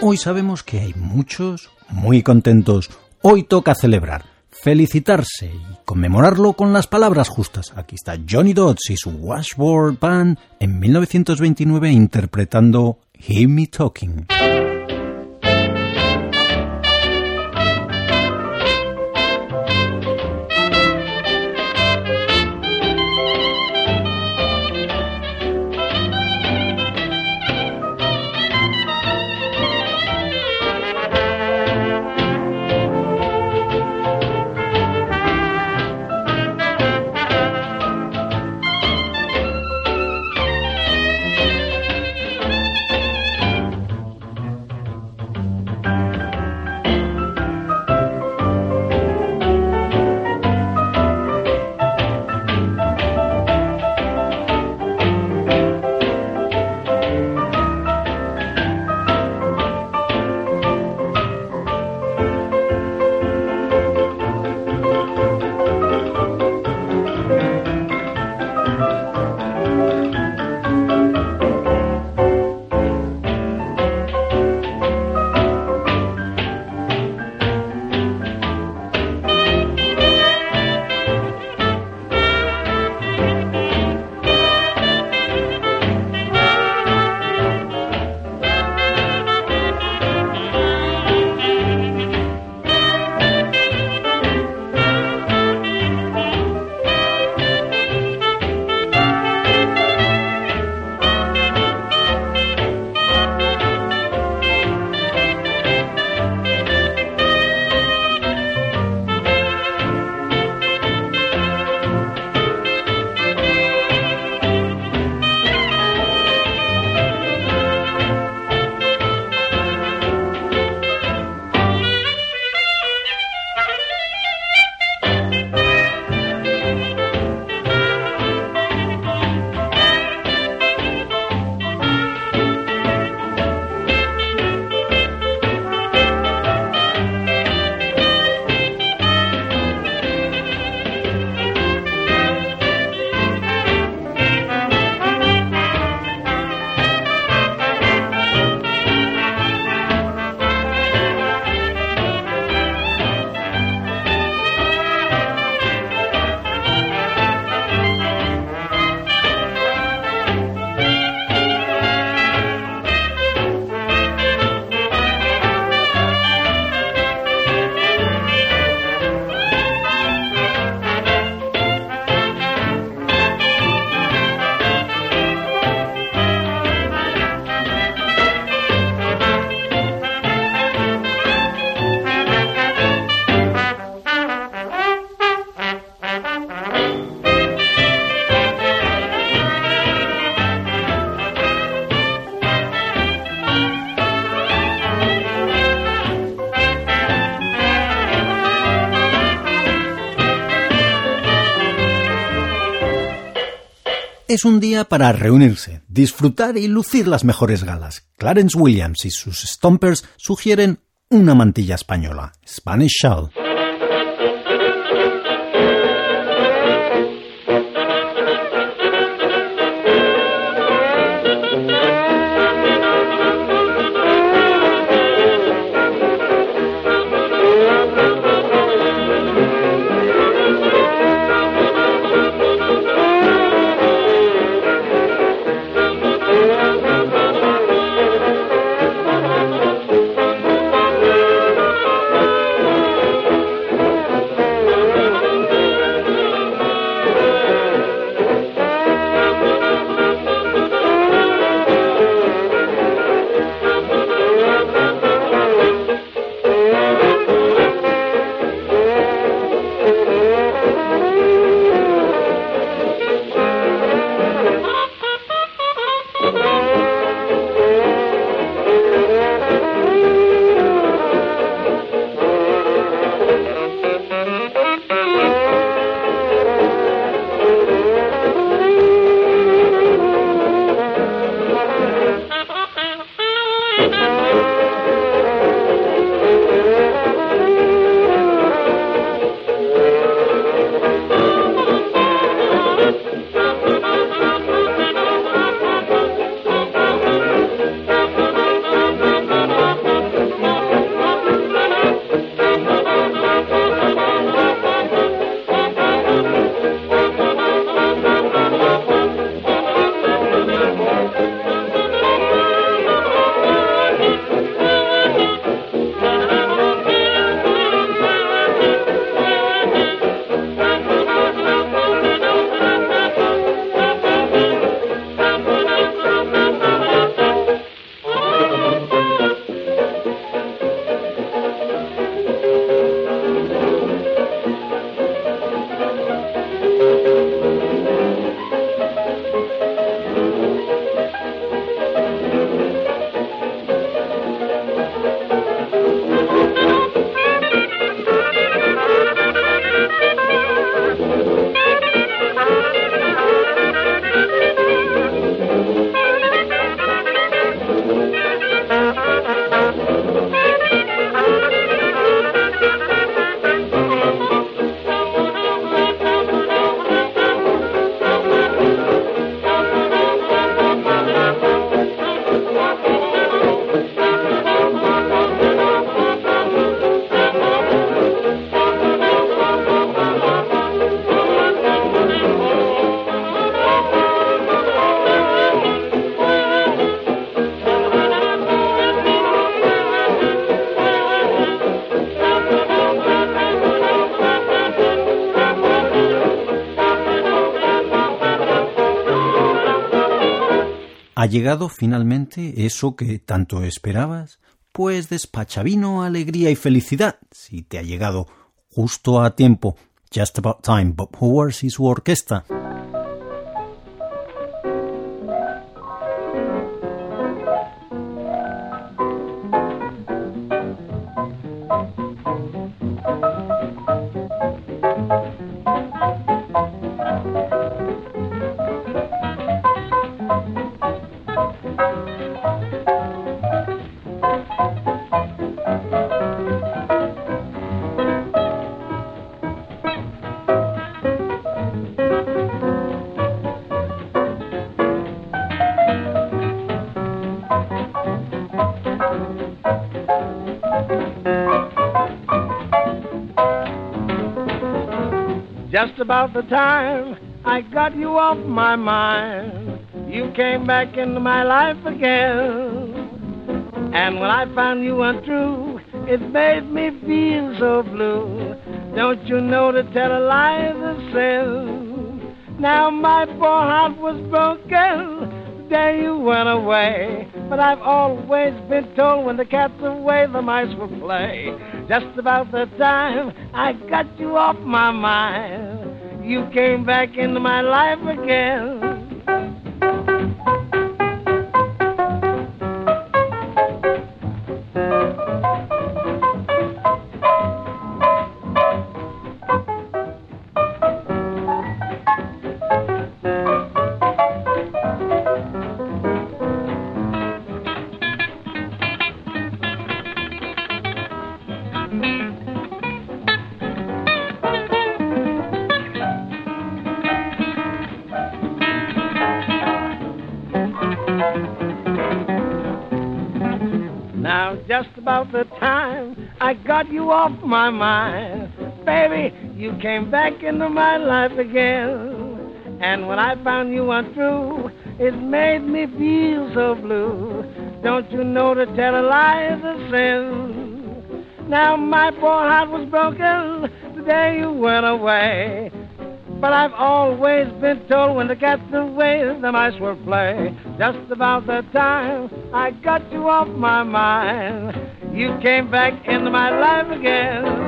Hoy sabemos que hay muchos muy contentos. Hoy toca celebrar, felicitarse y conmemorarlo con las palabras justas. Aquí está Johnny Dodds y su Washboard Band en 1929 interpretando Hear Me Talking. Es un día para reunirse, disfrutar y lucir las mejores galas. Clarence Williams y sus Stompers sugieren una mantilla española, Spanish Shawl. ¿Ha llegado finalmente eso que tanto esperabas? Pues despacha vino, alegría y felicidad. Si te ha llegado justo a tiempo, just about time, Bob Howard y su orquesta. Just about the time I got you off my mind, you came back into my life again. And when I found you untrue, it made me feel so blue. Don't you know to tell a lie is a sin? Now my poor heart was broken the day you went away. But I've always been told when the cat's away, the mice will play. Just about the time I got you off my mind, you came back into my life again. The time I got you off my mind. Baby, you came back into my life again. And when I found you untrue, it made me feel so blue. Don't you know to tell a lie is a sin? Now my poor heart was broken the day you went away. But I've always been told when the cat's away, the mice will play. Just about the time I got you off my mind, you came back into my life again.